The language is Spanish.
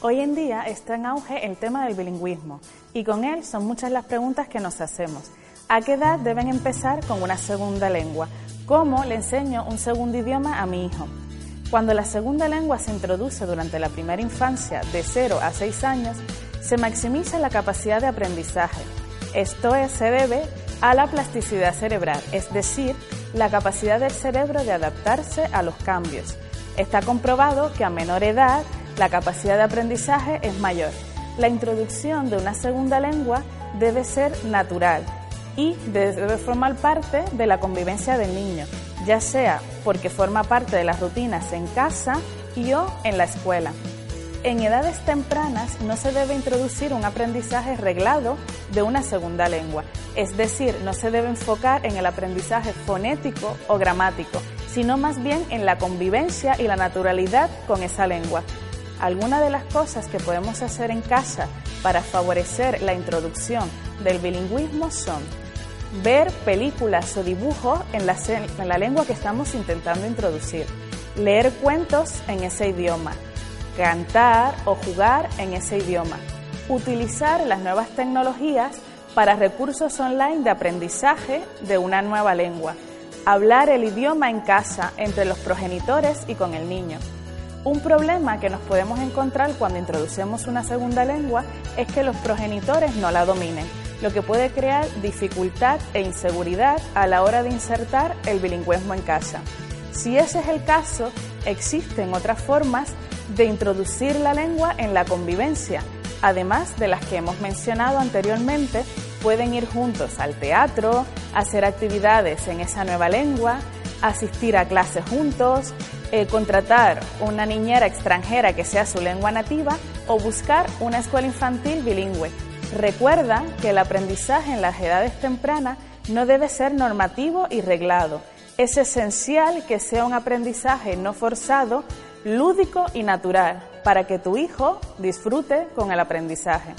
Hoy en día está en auge el tema del bilingüismo y con él son muchas las preguntas que nos hacemos. ¿A qué edad deben empezar con una segunda lengua? ¿Cómo le enseño un segundo idioma a mi hijo? Cuando la segunda lengua se introduce durante la primera infancia de 0 a 6 años, se maximiza la capacidad de aprendizaje. Esto es, se debe a la plasticidad cerebral, es decir, la capacidad del cerebro de adaptarse a los cambios. Está comprobado que a menor edad la capacidad de aprendizaje es mayor. La introducción de una segunda lengua debe ser natural y debe formar parte de la convivencia del niño, ya sea porque forma parte de las rutinas en casa y o en la escuela. En edades tempranas no se debe introducir un aprendizaje reglado de una segunda lengua, es decir, no se debe enfocar en el aprendizaje fonético o gramático, sino más bien en la convivencia y la naturalidad con esa lengua. Algunas de las cosas que podemos hacer en casa para favorecer la introducción del bilingüismo son ver películas o dibujos en la, en la lengua que estamos intentando introducir, leer cuentos en ese idioma, cantar o jugar en ese idioma, utilizar las nuevas tecnologías para recursos online de aprendizaje de una nueva lengua, hablar el idioma en casa entre los progenitores y con el niño. Un problema que nos podemos encontrar cuando introducimos una segunda lengua es que los progenitores no la dominen lo que puede crear dificultad e inseguridad a la hora de insertar el bilingüismo en casa. Si ese es el caso, existen otras formas de introducir la lengua en la convivencia, además de las que hemos mencionado anteriormente, pueden ir juntos al teatro, hacer actividades en esa nueva lengua, asistir a clases juntos, eh, contratar una niñera extranjera que sea su lengua nativa o buscar una escuela infantil bilingüe. Recuerda que el aprendizaje en las edades tempranas no debe ser normativo y reglado. Es esencial que sea un aprendizaje no forzado, lúdico y natural, para que tu hijo disfrute con el aprendizaje.